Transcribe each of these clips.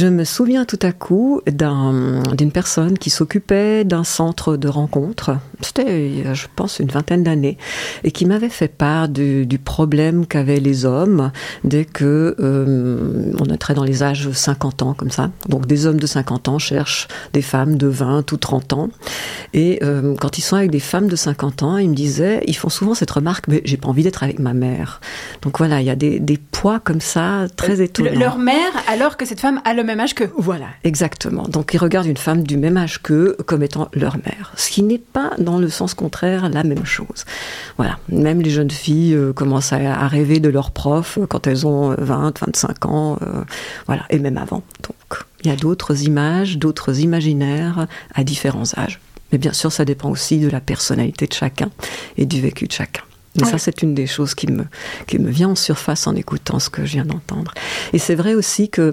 Je me souviens tout à coup d'une personne qui s'occupait d'un centre de rencontre. C'était, je pense, une vingtaine d'années, et qui m'avait fait part du, problème qu'avaient les hommes dès que euh, on entrait dans les âges 50 ans, comme ça. Donc des hommes de 50 ans cherchent des femmes de 20 ou 30 ans. Et euh, quand ils sont avec des femmes de 50 ans, ils me disaient, ils font souvent cette remarque, mais j'ai pas envie d'être avec ma mère. Donc voilà, il y a des, des poids comme ça très étonnants. Leur mère, alors que cette femme a le même âge qu'eux. Voilà, exactement. Donc ils regardent une femme du même âge qu'eux comme étant leur mère. Ce qui n'est pas dans le sens contraire la même chose. Voilà, même les jeunes filles euh, commencent à, rêver de leurs profs quand elles ont 20, 25 ans, euh, voilà, et même avant. Donc il y a d'autres images, d'autres imaginaires à différents âges. Mais bien sûr, ça dépend aussi de la personnalité de chacun et du vécu de chacun. Mais ça, c'est une des choses qui me, qui me vient en surface en écoutant ce que je viens d'entendre. Et c'est vrai aussi que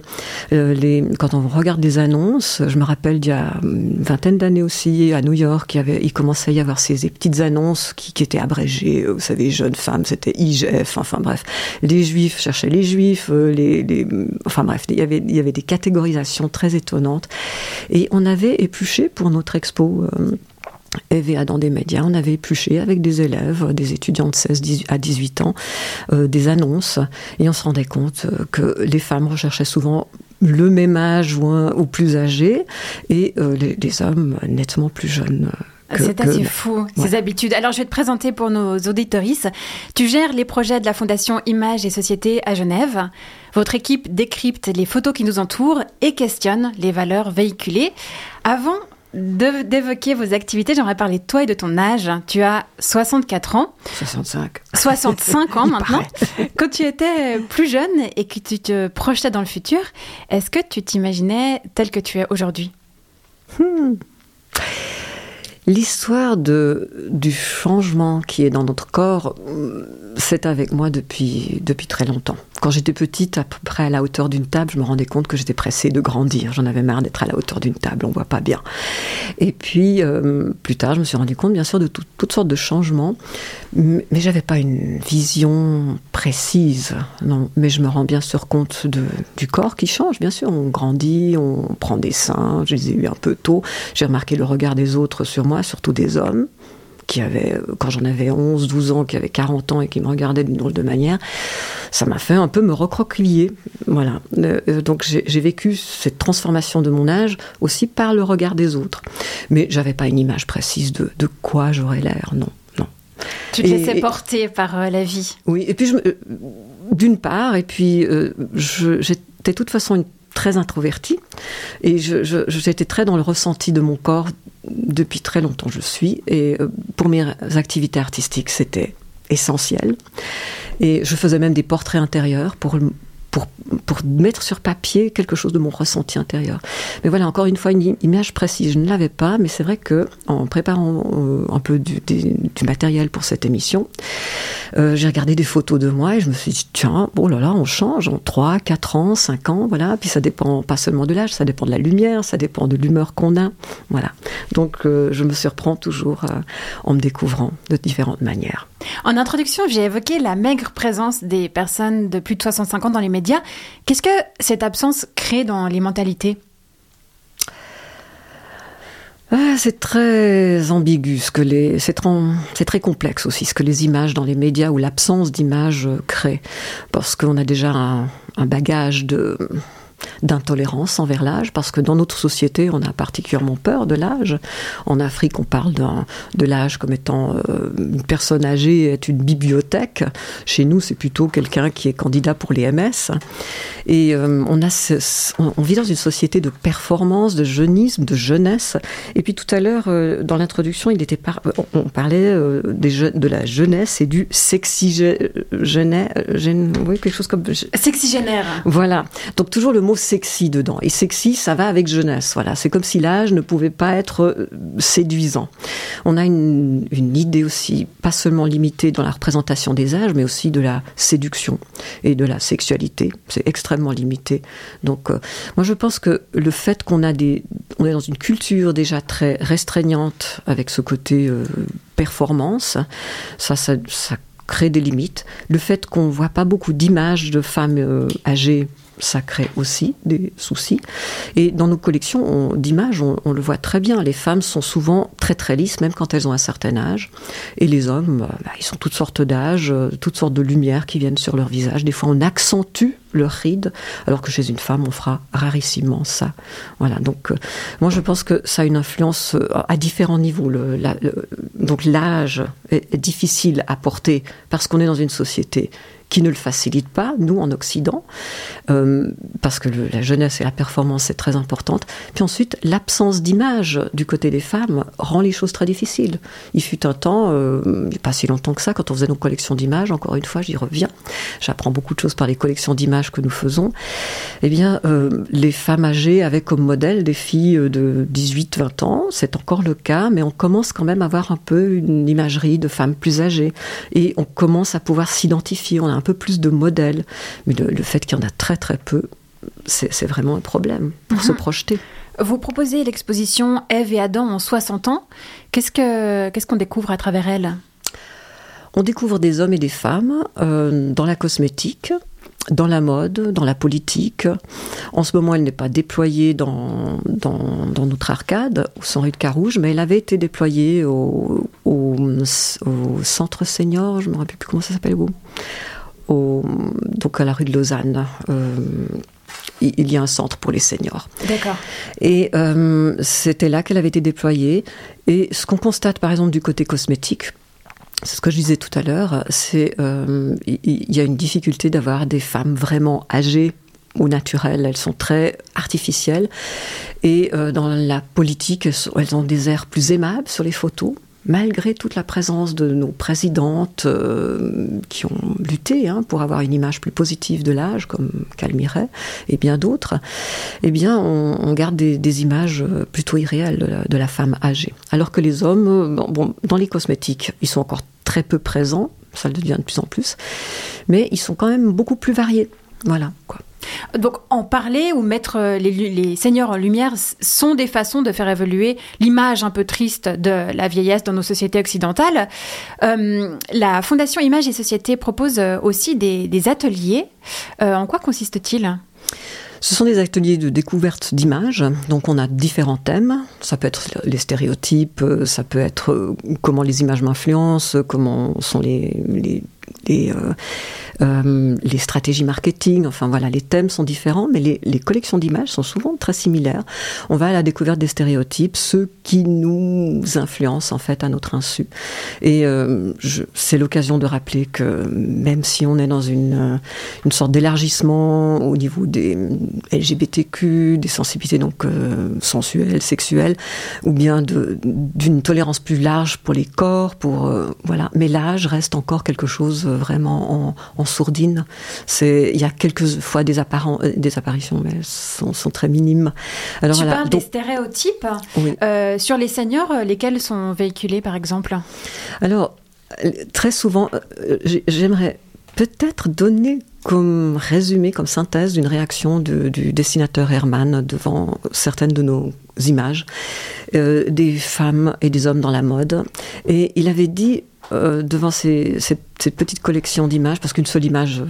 euh, les, quand on regarde des annonces, je me rappelle d'il y a une vingtaine d'années aussi, à New York, il, y avait, il commençait à y avoir ces, petites annonces qui, qui, étaient abrégées. Vous savez, jeunes femmes, c'était IGF, enfin bref. Les juifs cherchaient les juifs, euh, les, les, enfin bref, il y, avait, il y avait des catégorisations très étonnantes. Et on avait épluché pour notre expo. Euh, EVA dans des médias, on avait épluché avec des élèves, des étudiants de 16 à 18 ans, euh, des annonces, et on se rendait compte euh, que les femmes recherchaient souvent le même âge ou, plus âgé, et euh, les, hommes nettement plus jeunes. C'est assez fou, ces habitudes. Alors, je vais te présenter pour nos auditorices. Tu gères les projets de la Fondation Images et Société à Genève. Votre équipe décrypte les photos qui nous entourent et questionne les valeurs véhiculées. Avant d'évoquer vos activités, j'aimerais parler de toi et de ton âge. Tu as 64 ans. 65. 65 ans maintenant. Quand tu étais plus jeune et que tu te projetais dans le futur, est-ce que tu t'imaginais tel que tu es aujourd'hui? Hmm. L'histoire de, du changement qui est dans notre corps, c'est avec moi depuis, depuis très longtemps. Quand j'étais petite, à peu près à la hauteur d'une table, je me rendais compte que j'étais pressée de grandir. J'en avais marre d'être à la hauteur d'une table, on voit pas bien. Et puis, euh, plus tard, je me suis rendu compte, bien sûr, de toutes sortes de changements, mais j'avais pas une vision précise. Non, mais je me rends bien sûr compte du corps qui change. Bien sûr, on grandit, on prend des seins. Je les ai eu un peu tôt. J'ai remarqué le regard des autres sur moi surtout des hommes, qui avaient, euh, quand j'en avais 11, 12 ans, qui avaient 40 ans et qui me regardaient d'une drôle de manière, ça m'a fait un peu me recroqueviller. Voilà. Euh, euh, donc j'ai vécu cette transformation de mon âge aussi par le regard des autres. Mais j'avais pas une image précise de, de quoi j'aurais l'air, non. non. Tu te laissais porter par la vie. Oui, et puis d'une part, et puis j'étais de toute façon une très introvertie et j'étais très dans le ressenti de mon corps depuis très longtemps je suis et euh, pour mes activités artistiques c'était essentiel et je faisais même des portraits intérieurs pour pour, pour, mettre sur papier quelque chose de mon ressenti intérieur. Mais voilà, encore une fois, une image précise. Je ne l'avais pas, mais c'est vrai que en préparant euh, un peu du, du, matériel pour cette émission, euh, j'ai regardé des photos de moi et je me suis dit, tiens, oh là là, on change en 3, 4 ans, 5 ans, voilà. Puis ça dépend pas seulement de l'âge, ça dépend de la lumière, ça dépend de l'humeur qu'on a. Voilà. Donc euh, je me surprends toujours en me découvrant de différentes manières. En introduction, j'ai évoqué la maigre présence des personnes de plus de 65 ans dans les médias. Qu'est-ce que cette absence crée dans les mentalités? Ah, c'est très ambigu, ce que les, c'est, très complexe aussi ce que les images dans les médias ou l'absence d'images crée, parce qu'on a déjà un bagage de, d'intolérance envers l'âge, parce que dans notre société, on a particulièrement peur de l'âge. En Afrique, on parle de l'âge comme étant euh, une personne âgée est une bibliothèque. Chez nous, c'est plutôt quelqu'un qui est candidat pour les MS. Et euh, on, a on vit dans une société de performance, de jeunisme, de jeunesse. Et puis tout à l'heure, euh, dans l'introduction, il était on parlait des de la jeunesse et du sexygénaire, oui, quelque chose comme sexygénaire. Voilà. Donc toujours le mot sexy dedans. Et sexy, ça va avec jeunesse. Voilà, c'est comme si l'âge ne pouvait pas être euh, séduisant. On a une, idée aussi, pas seulement limitée dans la représentation des âges, mais aussi de la séduction et de la sexualité. C'est extrêmement limité. Donc, euh, moi, je pense que le fait qu'on a des, on est dans une culture déjà très restreignante avec ce côté euh, performance, ça, ça, ça crée des limites. Le fait qu'on voit pas beaucoup d'images de femmes âgées ça crée aussi des soucis. Et dans nos collections d'images, on, le voit très bien. Les femmes sont souvent très très lisses, même quand elles ont un certain âge. Et les hommes, bah, bah, ils sont toutes sortes d'âges, euh, toutes sortes de lumières qui viennent sur leur visage. Des fois, on accentue leur ride, alors que chez une femme, on fera rarissimement ça. Voilà. Donc, euh, moi, je pense que ça a une influence euh, à différents niveaux. Donc, l'âge difficile à porter parce qu'on est dans une société qui ne le facilite pas, nous en Occident, euh, parce que la jeunesse et la performance est très importante. Puis ensuite, l'absence d'image du côté des femmes rend les choses très difficiles. Il fut un temps, euh, pas si longtemps que ça, quand on faisait nos collections d'images, encore une fois, j'y reviens, j'apprends beaucoup de choses par les collections d'images que nous faisons, eh bien, euh, les femmes âgées avaient comme modèle des filles de 18-20 ans, c'est encore le cas, mais on commence quand même à avoir un peu une imagerie de femmes plus âgées, et on commence à pouvoir s'identifier, un peu plus de modèles. Mais le, fait qu'il y en a très très peu, c'est vraiment un problème pour se mhm. projeter. Vous proposez l'exposition Ève et Adam en 60 ans. Qu'est-ce qu'on découvre à travers elle? On découvre des hommes et des femmes euh, dans la cosmétique, dans la mode, dans la politique. En ce moment, elle n'est pas déployée dans, dans, notre arcade, au 100 rue de Carouge, mais elle avait été déployée au, au, centre senior, je ne me rappelle plus comment ça s'appelle, donc à la rue de Lausanne. Euh, il y a un centre pour les seniors. D'accord. Et euh, c'était là qu'elle avait été déployée. Et ce qu'on constate, par exemple, du côté cosmétique, c'est ce que je disais tout à l'heure, c'est euh, il y, a une difficulté d'avoir des femmes vraiment âgées ou naturelles. Elles sont très artificielles. Et dans la politique, elles ont des airs plus aimables sur les photos malgré toute la présence de nos présidentes euh, qui ont lutté hein, pour avoir une image plus positive de l'âge, comme Calmiret et bien d'autres, eh bien, on, garde des, images plutôt irréelles de la, femme âgée. Alors que les hommes, bon, dans les cosmétiques, ils sont encore très peu présents, ça le devient de plus en plus, mais ils sont quand même beaucoup plus variés. Voilà, quoi. Donc en parler ou mettre euh, les, seigneurs en lumière sont des façons de faire évoluer l'image un peu triste de la vieillesse dans nos sociétés occidentales. Euh, la Fondation Images et Société propose euh, aussi des, ateliers. en quoi consiste-t-il? Ce sont des ateliers de découverte d'images. Donc on a différents thèmes. Ça peut être les stéréotypes, ça peut être comment les images m'influencent, comment sont les, les, les euh, les stratégies marketing, enfin voilà, les thèmes sont différents, mais les, collections d'images sont souvent très similaires. On va à la découverte des stéréotypes, ceux qui nous influencent en fait à notre insu. Et euh, c'est l'occasion de rappeler que même si on est dans euh, une sorte d'élargissement au niveau des LGBTQ, des sensibilités donc sensuelles, sexuelles, ou bien d'une tolérance plus large pour les corps, pour voilà, mais l'âge reste encore quelque chose vraiment en, en sourdine. C'est, il y a quelques fois des, euh, des apparitions, mais sont, sont très minimes. Alors, tu parles des stéréotypes euh, sur les seigneurs, euh, lesquels sont véhiculés par exemple Alors, très souvent, j'aimerais peut-être donner comme résumé, comme synthèse d'une réaction du dessinateur Herman devant certaines de nos images, des femmes et des hommes dans la mode. Et il avait dit euh, devant ces, cette, petite collection d'images, parce qu'une seule image euh,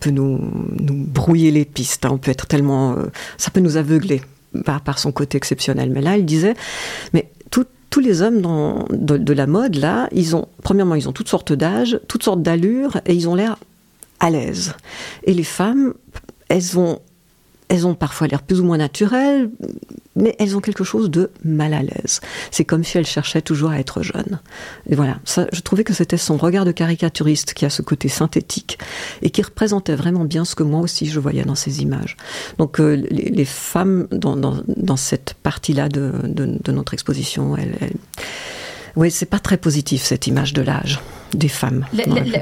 peut nous, nous, brouiller les pistes. Hein. on peut être tellement, euh, ça peut nous aveugler par, par, son côté exceptionnel. Mais là, il disait, mais tous les hommes dans, de, de, la mode, là, ils ont, premièrement, ils ont toutes sortes d'âges, toutes sortes d'allures, et ils ont l'air à l'aise. Et les femmes, elles ont elles ont parfois l'air plus ou moins naturelles, mais elles ont quelque chose de mal à l'aise. C'est comme si elles cherchaient toujours à être jeunes. Et voilà, ça, je trouvais que c'était son regard de caricaturiste qui a ce côté synthétique et qui représentait vraiment bien ce que moi aussi je voyais dans ces images. Donc euh, les, femmes dans, dans, cette partie-là de, de, notre exposition, elles, elles oui, c'est pas très positif cette image de l'âge des femmes.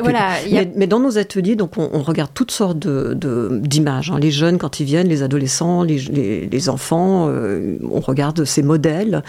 voilà, mais, dans nos ateliers, donc on, regarde toutes sortes d'images. De, hein. Les jeunes quand ils viennent, les adolescents, les, les, enfants, euh, on regarde ces modèles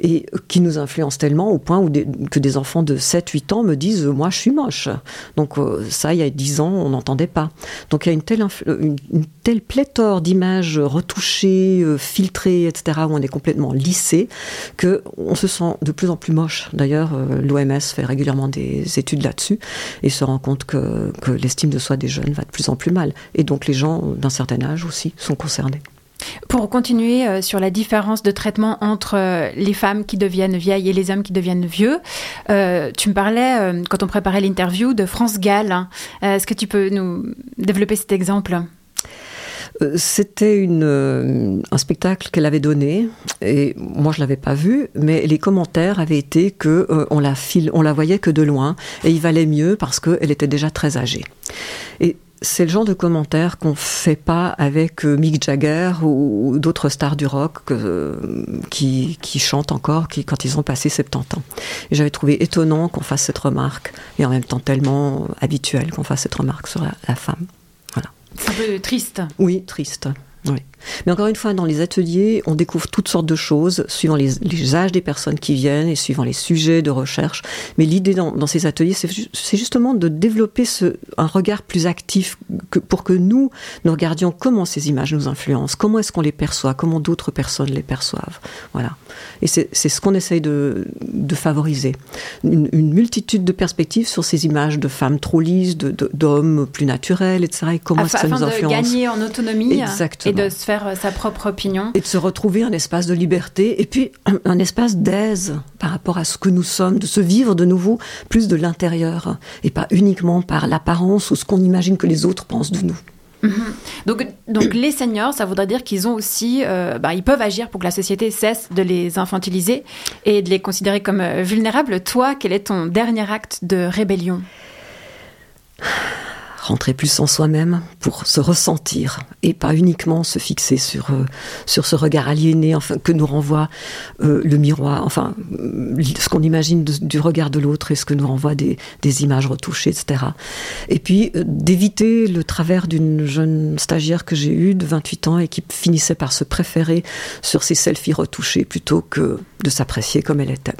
et qui nous influencent tellement au point où que des enfants de 7-8 ans me disent moi je suis moche. Donc euh, ça, il y a 10 ans, on n'entendait pas. Donc il y a une telle, une, telle pléthore d'images retouchées, euh, filtrées, etc., où on est complètement lissé, que on se sent de plus en plus moche. D'ailleurs, l'OMS fait régulièrement des études études là-dessus et se rend compte que, l'estime de soi des jeunes va de plus en plus mal. Et donc les gens d'un certain âge aussi sont concernés. Pour continuer euh, sur la différence de traitement entre euh, les femmes qui deviennent vieilles et les hommes qui deviennent vieux, euh, tu me parlais, quand on préparait l'interview, de France Gall. Est-ce que tu peux nous développer cet exemple? C'était un spectacle qu'elle avait donné et moi je l'avais pas vu, mais les commentaires avaient été que on la on la voyait que de loin et il valait mieux parce qu'elle était déjà très âgée. Et c'est le genre de commentaires qu'on fait pas avec euh, Mick Jagger ou, d'autres stars du rock euh, qui, chantent encore qui, quand ils ont passé 70 ans. Et j'avais trouvé étonnant qu'on fasse cette remarque et en même temps tellement habituel qu'on fasse cette remarque sur la, femme. C'est un peu triste. Oui, triste. Oui. Mais encore une fois, dans les ateliers, on découvre toutes sortes de choses, suivant les, âges des personnes qui viennent et suivant les sujets de recherche. Mais l'idée dans, ces ateliers, c'est justement de développer ce, un regard plus actif que, pour que nous, nous regardions comment ces images nous influencent, comment est-ce qu'on les perçoit, comment d'autres personnes les perçoivent. Voilà. Et c'est ce qu'on essaye de, de favoriser. Une, multitude de perspectives sur ces images de femmes trop lisses, d'hommes plus naturels, etc. Et comment ça nous influence. De gagner en autonomie et de se faire euh, sa propre opinion. Et de se retrouver un espace de liberté et puis un, espace d'aise par rapport à ce que nous sommes, de se vivre de nouveau plus de l'intérieur et pas uniquement par l'apparence ou ce qu'on imagine que les autres pensent de nous. Mhm. Donc, donc les seniors, ça voudrait dire qu'ils ont aussi, euh, bah, ils peuvent agir pour que la société cesse de les infantiliser et de les considérer comme euh, vulnérables. Toi, quel est ton dernier acte de rébellion? Rentrer plus en soi-même pour se ressentir et pas uniquement se fixer sur euh, sur ce regard aliéné enfin que nous renvoie euh, le miroir enfin ce qu'on imagine du regard de l'autre et ce que nous renvoie des, des images retouchées etc et puis euh, d'éviter le travers d'une jeune stagiaire que j'ai eue de 28 ans et qui finissait par se préférer sur ses selfies retouchées plutôt que de s'apprécier comme elle était